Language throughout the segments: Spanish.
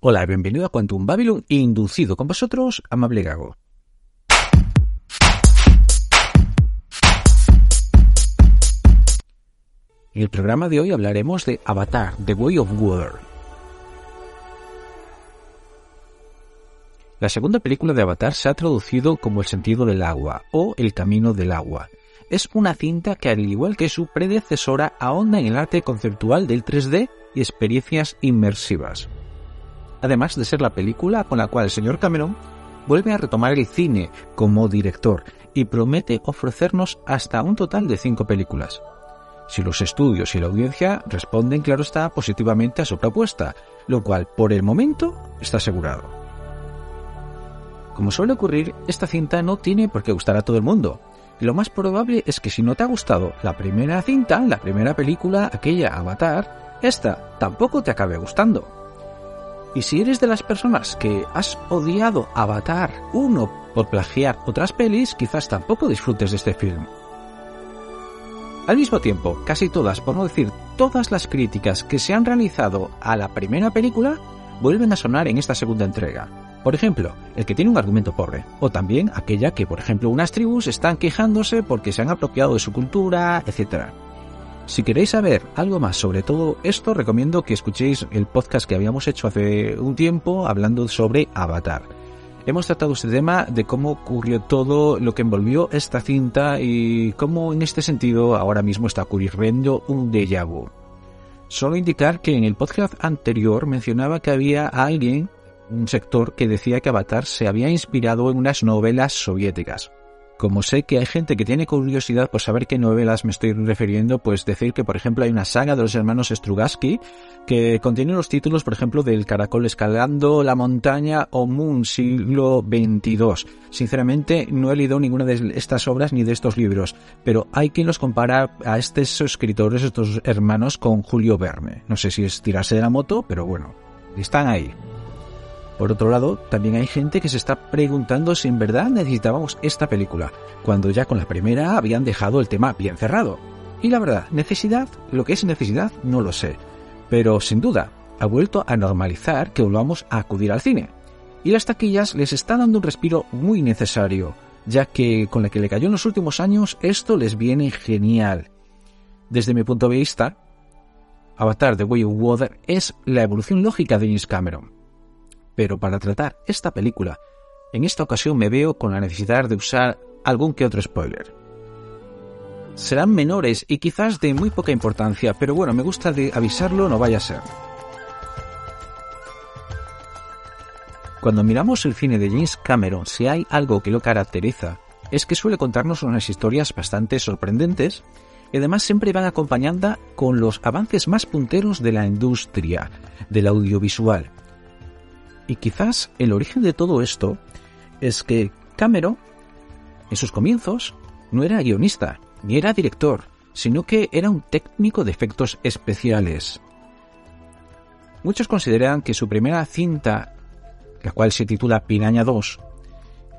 Hola, bienvenido a Quantum Babylon, inducido con vosotros, amable Gago. En el programa de hoy hablaremos de Avatar, The Way of Water. La segunda película de Avatar se ha traducido como El sentido del agua o El camino del agua. Es una cinta que, al igual que su predecesora, ahonda en el arte conceptual del 3D y experiencias inmersivas. Además de ser la película con la cual el señor Cameron vuelve a retomar el cine como director y promete ofrecernos hasta un total de cinco películas. Si los estudios y la audiencia responden, claro está, positivamente a su propuesta, lo cual por el momento está asegurado. Como suele ocurrir, esta cinta no tiene por qué gustar a todo el mundo. Y lo más probable es que si no te ha gustado la primera cinta, la primera película, aquella Avatar, esta tampoco te acabe gustando. Y si eres de las personas que has odiado Avatar 1 por plagiar otras pelis, quizás tampoco disfrutes de este film. Al mismo tiempo, casi todas, por no decir todas las críticas que se han realizado a la primera película, vuelven a sonar en esta segunda entrega. Por ejemplo, el que tiene un argumento pobre, o también aquella que, por ejemplo, unas tribus están quejándose porque se han apropiado de su cultura, etc. Si queréis saber algo más sobre todo esto, recomiendo que escuchéis el podcast que habíamos hecho hace un tiempo hablando sobre Avatar. Hemos tratado este tema de cómo ocurrió todo lo que envolvió esta cinta y cómo en este sentido ahora mismo está ocurriendo un déjà vu. Solo indicar que en el podcast anterior mencionaba que había alguien, un sector, que decía que Avatar se había inspirado en unas novelas soviéticas. Como sé que hay gente que tiene curiosidad por saber qué novelas me estoy refiriendo, pues decir que, por ejemplo, hay una saga de los hermanos Strugatsky que contiene los títulos, por ejemplo, del Caracol escalando la montaña o Moon siglo XXII. Sinceramente, no he leído ninguna de estas obras ni de estos libros, pero hay quien los compara a estos escritores, estos hermanos, con Julio Verne. No sé si es tirarse de la moto, pero bueno, están ahí. Por otro lado, también hay gente que se está preguntando si en verdad necesitábamos esta película, cuando ya con la primera habían dejado el tema bien cerrado. Y la verdad, necesidad, lo que es necesidad, no lo sé. Pero sin duda, ha vuelto a normalizar que volvamos a acudir al cine. Y las taquillas les está dando un respiro muy necesario, ya que con la que le cayó en los últimos años, esto les viene genial. Desde mi punto de vista, Avatar The Way of Water es la evolución lógica de James Cameron pero para tratar esta película, en esta ocasión me veo con la necesidad de usar algún que otro spoiler. Serán menores y quizás de muy poca importancia, pero bueno, me gusta de avisarlo, no vaya a ser. Cuando miramos el cine de James Cameron, si hay algo que lo caracteriza, es que suele contarnos unas historias bastante sorprendentes y además siempre van acompañando con los avances más punteros de la industria, del audiovisual, y quizás el origen de todo esto es que Cameron, en sus comienzos, no era guionista, ni era director, sino que era un técnico de efectos especiales. Muchos consideran que su primera cinta, la cual se titula Piraña 2,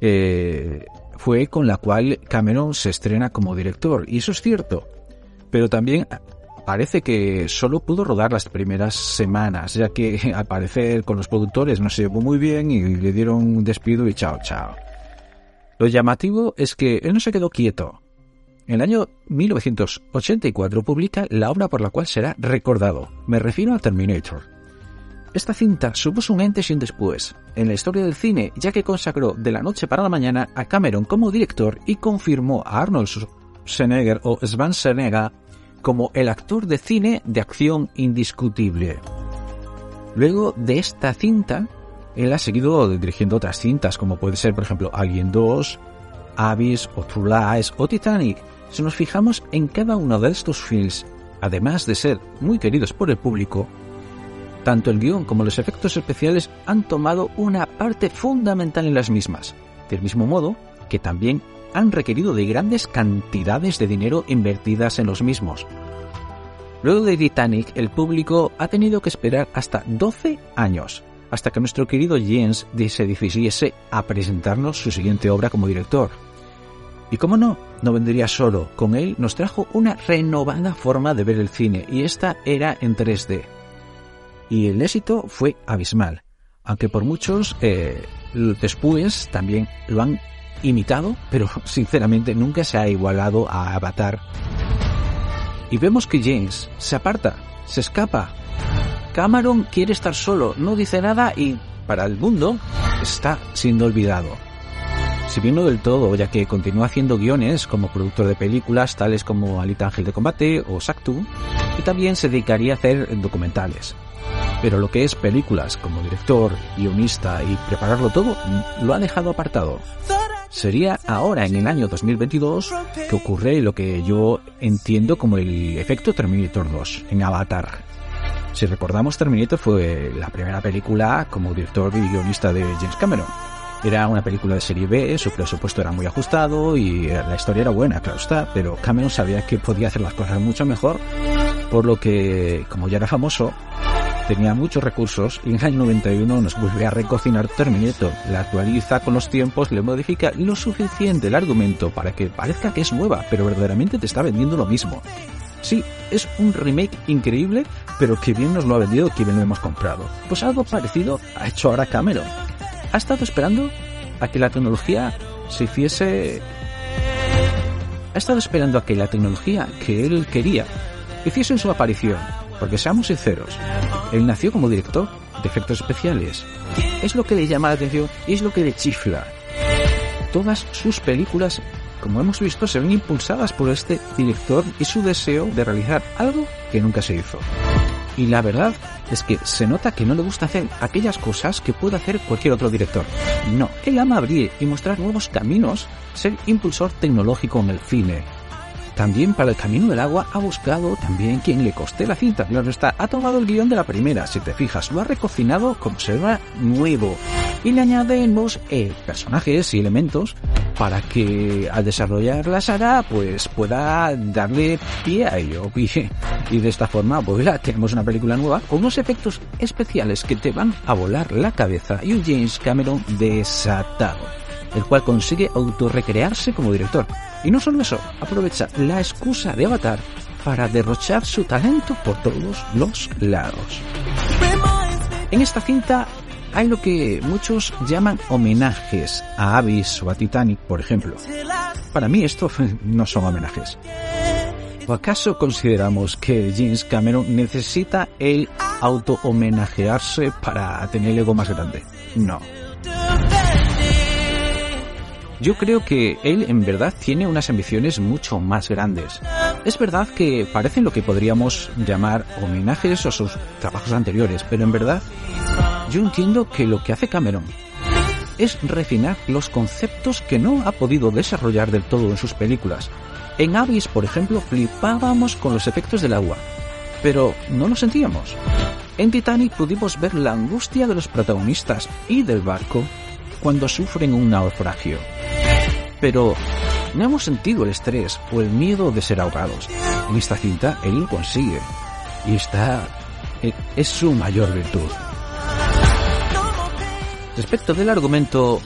eh, fue con la cual Cameron se estrena como director, y eso es cierto. Pero también parece que solo pudo rodar las primeras semanas, ya que al parecer con los productores no se llevó muy bien y le dieron un despido y chao, chao. Lo llamativo es que él no se quedó quieto. En el año 1984 publica la obra por la cual será recordado. Me refiero a Terminator. Esta cinta supuso un antes y un después en la historia del cine, ya que consagró de la noche para la mañana a Cameron como director y confirmó a Arnold Schwarzenegger o Schwarzenegger como el actor de cine de acción indiscutible. Luego de esta cinta, él ha seguido dirigiendo otras cintas, como puede ser, por ejemplo, Alien 2, Abyss o True Lies o Titanic. Si nos fijamos en cada uno de estos films, además de ser muy queridos por el público, tanto el guion como los efectos especiales han tomado una parte fundamental en las mismas, del mismo modo que también han requerido de grandes cantidades de dinero invertidas en los mismos. Luego de Titanic, el público ha tenido que esperar hasta 12 años hasta que nuestro querido Jens se decidiese a presentarnos su siguiente obra como director. Y como no, no vendría solo, con él nos trajo una renovada forma de ver el cine, y esta era en 3D. Y el éxito fue abismal. aunque por muchos eh, después también lo han imitado, pero sinceramente nunca se ha igualado a Avatar. Y vemos que James se aparta, se escapa. Cameron quiere estar solo, no dice nada y para el mundo está siendo olvidado. Si bien no del todo, ya que continúa haciendo guiones como productor de películas tales como Alita Ángel de Combate o Sactu, y también se dedicaría a hacer documentales. Pero lo que es películas como director, guionista y prepararlo todo, lo ha dejado apartado. Sería ahora, en el año 2022, que ocurre lo que yo entiendo como el efecto Terminator 2 en Avatar. Si recordamos, Terminator fue la primera película como director y guionista de James Cameron. Era una película de serie B, su presupuesto era muy ajustado y la historia era buena, claro está, pero Cameron sabía que podía hacer las cosas mucho mejor, por lo que, como ya era famoso, tenía muchos recursos y en el año 91 nos vuelve a recocinar Terminator, la actualiza con los tiempos, le modifica lo suficiente el argumento para que parezca que es nueva, pero verdaderamente te está vendiendo lo mismo. Sí, es un remake increíble, pero que bien nos lo ha vendido, que bien lo hemos comprado. Pues algo parecido ha hecho ahora Cameron. Ha estado esperando a que la tecnología se hiciese... Ha estado esperando a que la tecnología que él quería hiciese su aparición porque seamos sinceros, él nació como director de efectos especiales. Es lo que le llama la atención y es lo que le chifla. Todas sus películas, como hemos visto, se ven impulsadas por este director y su deseo de realizar algo que nunca se hizo. Y la verdad es que se nota que no le gusta hacer aquellas cosas que puede hacer cualquier otro director. No, él ama abrir y mostrar nuevos caminos, ser impulsor tecnológico en el cine, también para el Camino del Agua ha buscado también quien le coste la cinta. Claro está, ha tomado el guion de la primera, si te fijas, lo ha recocinado como se va nuevo. Y le añademos eh, personajes y elementos para que al desarrollar la saga pues pueda darle pie a ello. Y de esta forma, pues tenemos una película nueva con unos efectos especiales que te van a volar la cabeza y un James Cameron desatado, el cual consigue autorrecrearse como director. Y no solo eso, aprovecha la excusa de Avatar para derrochar su talento por todos los lados. En esta cinta hay lo que muchos llaman homenajes a Abyss o a Titanic, por ejemplo. Para mí esto no son homenajes. ¿O acaso consideramos que James Cameron necesita el auto-homenajearse para tener el ego más grande? No. Yo creo que él en verdad tiene unas ambiciones mucho más grandes. Es verdad que parecen lo que podríamos llamar homenajes a sus trabajos anteriores, pero en verdad yo entiendo que lo que hace Cameron es refinar los conceptos que no ha podido desarrollar del todo en sus películas. En Abyss, por ejemplo, flipábamos con los efectos del agua, pero no lo sentíamos. En Titanic pudimos ver la angustia de los protagonistas y del barco cuando sufren un naufragio. Pero no hemos sentido el estrés o el miedo de ser ahogados. En esta cinta él lo consigue. Y está... E, es su mayor virtud. Respecto del argumento,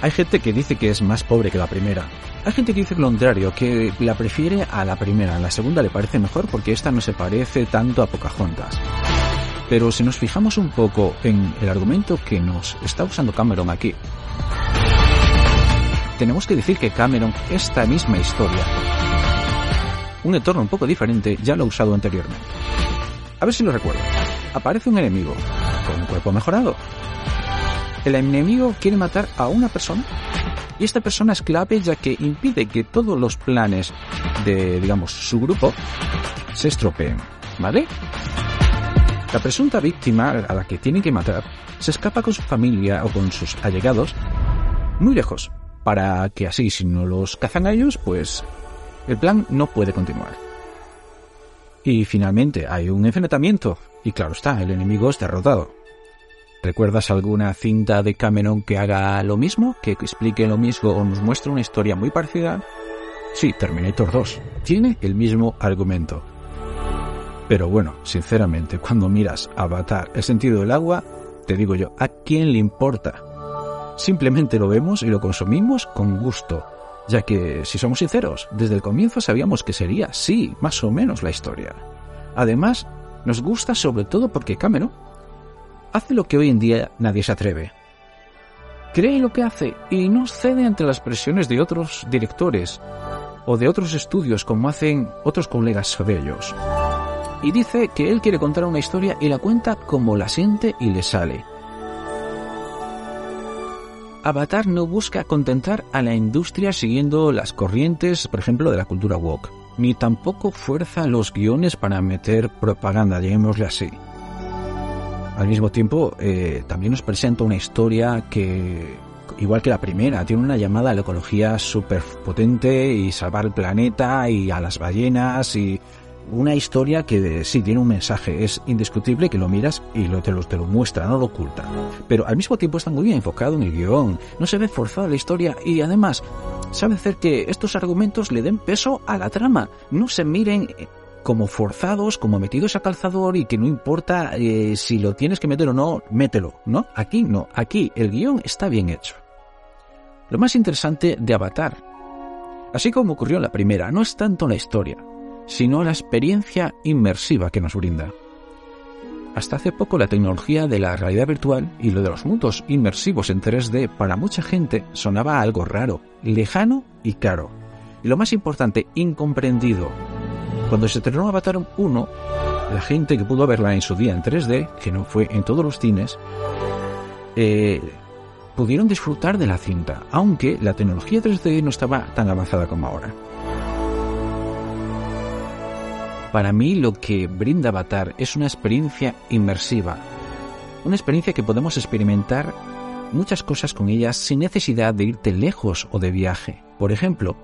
hay gente que dice que es más pobre que la primera. Hay gente que dice lo contrario, que la prefiere a la primera. La segunda le parece mejor porque esta no se parece tanto a Pocahontas. Pero si nos fijamos un poco en el argumento que nos está usando Cameron aquí, tenemos que decir que Cameron, esta misma historia, un entorno un poco diferente, ya lo ha usado anteriormente. A ver si lo recuerdo. Aparece un enemigo con un cuerpo mejorado. El enemigo quiere matar a una persona y esta persona es clave ya que impide que todos los planes de, digamos, su grupo se estropeen. ¿Vale? La presunta víctima a la que tienen que matar se escapa con su familia o con sus allegados muy lejos, para que así si no los cazan a ellos, pues el plan no puede continuar. Y finalmente hay un enfrentamiento, y claro está, el enemigo es derrotado. ¿Recuerdas alguna cinta de Cameron que haga lo mismo, que explique lo mismo o nos muestre una historia muy parecida? Sí, Terminator 2. Tiene el mismo argumento. Pero bueno, sinceramente, cuando miras Avatar, el sentido del agua, te digo yo, ¿a quién le importa? Simplemente lo vemos y lo consumimos con gusto, ya que, si somos sinceros, desde el comienzo sabíamos que sería, sí, más o menos la historia. Además, nos gusta sobre todo porque Cameron hace lo que hoy en día nadie se atreve. Cree lo que hace y no cede ante las presiones de otros directores o de otros estudios como hacen otros colegas de ellos. Y dice que él quiere contar una historia y la cuenta como la siente y le sale. Avatar no busca contentar a la industria siguiendo las corrientes, por ejemplo, de la cultura woke, ni tampoco fuerza los guiones para meter propaganda, llamémosle así. Al mismo tiempo, eh, también nos presenta una historia que, igual que la primera, tiene una llamada a la ecología súper potente y salvar el planeta y a las ballenas y una historia que sí tiene un mensaje, es indiscutible que lo miras y lo, te, lo, te muestra, no lo oculta. Pero al mismo tiempo está muy bien enfocado en el guion, no se ve forzada la historia y además sabe hacer que estos argumentos le den peso a la trama, no se miren como forzados, como metidos a calzador y que no importa eh, si lo tienes que meter o no, mételo, ¿no? Aquí no, aquí el guion está bien hecho. Lo más interesante de Avatar, así como ocurrió en la primera, no es tanto la historia, sino la experiencia inmersiva que nos brinda. Hasta hace poco la tecnología de la realidad virtual y lo de los mundos inmersivos en 3D para mucha gente sonaba algo raro, lejano y caro. Y lo más importante, incomprendido. Cuando se estrenó Avatar 1, la gente que pudo verla en su día en 3D, que no fue en todos los cines, eh, pudieron disfrutar de la cinta, aunque la tecnología 3D no estaba tan avanzada como ahora. Para mí lo que brinda Avatar es una experiencia inmersiva, una experiencia que podemos experimentar muchas cosas con ella sin necesidad de irte lejos o de viaje. Por ejemplo,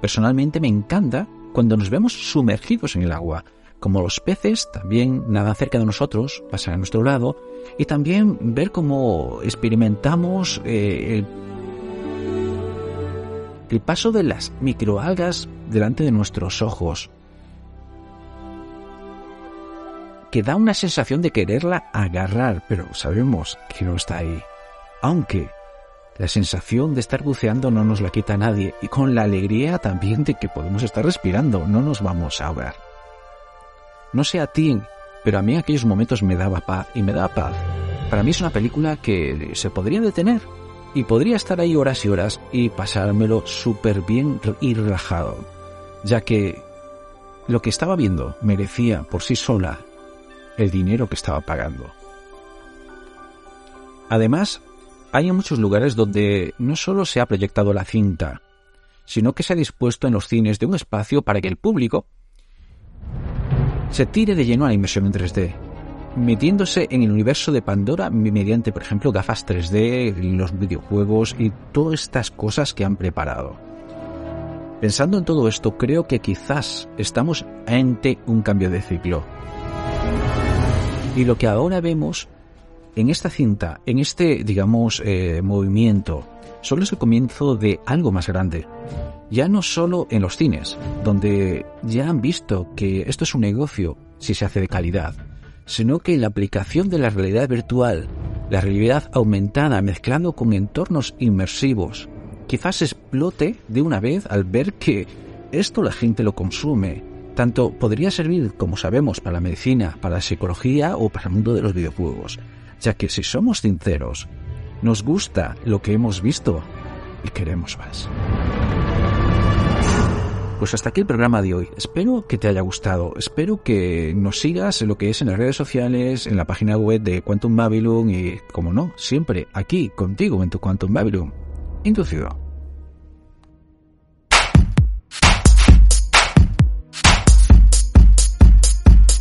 personalmente me encanta cuando nos vemos sumergidos en el agua, como los peces también nadan cerca de nosotros, pasan a nuestro lado, y también ver cómo experimentamos eh, el, el paso de las microalgas delante de nuestros ojos, que da una sensación de quererla agarrar, pero sabemos que no está ahí. Aunque la sensación de estar buceando no nos la quita nadie y con la alegría también de que podemos estar respirando, no nos vamos a ahogar. No sé a ti, pero a mí aquellos momentos me daba paz y me da paz. Para mí es una película que se podría detener y podría estar ahí horas y horas y pasármelo súper bien y relajado, ya que lo que estaba viendo merecía por sí sola el dinero que estaba pagando. Además, hay muchos lugares donde no solo se ha proyectado la cinta, sino que se ha dispuesto en los cines de un espacio para que el público se tire de lleno a la inmersión en 3D, metiéndose en el universo de Pandora mediante, por ejemplo, gafas 3D, los videojuegos y todas estas cosas que han preparado. Pensando en todo esto, creo que quizás estamos ante un cambio de ciclo. Y lo que ahora vemos en esta cinta, en este, digamos, eh, movimiento, solo es el comienzo de algo más grande. Ya no solo en los cines, donde ya han visto que esto es un negocio si se hace de calidad, sino que la aplicación de la realidad virtual, la realidad aumentada mezclando con entornos inmersivos, quizás explote de una vez al ver que esto la gente lo consume, tanto podría servir, como sabemos, para la medicina, para la psicología o para el mundo de los videojuegos, ya que si somos sinceros, nos gusta lo que hemos visto y queremos más. Pues hasta aquí el programa de hoy. Espero que te haya gustado. Espero que nos sigas en lo que es en las redes sociales, en la página web de Quantum Babylon y, como no, siempre aquí contigo en tu Quantum Babylon. Inducido.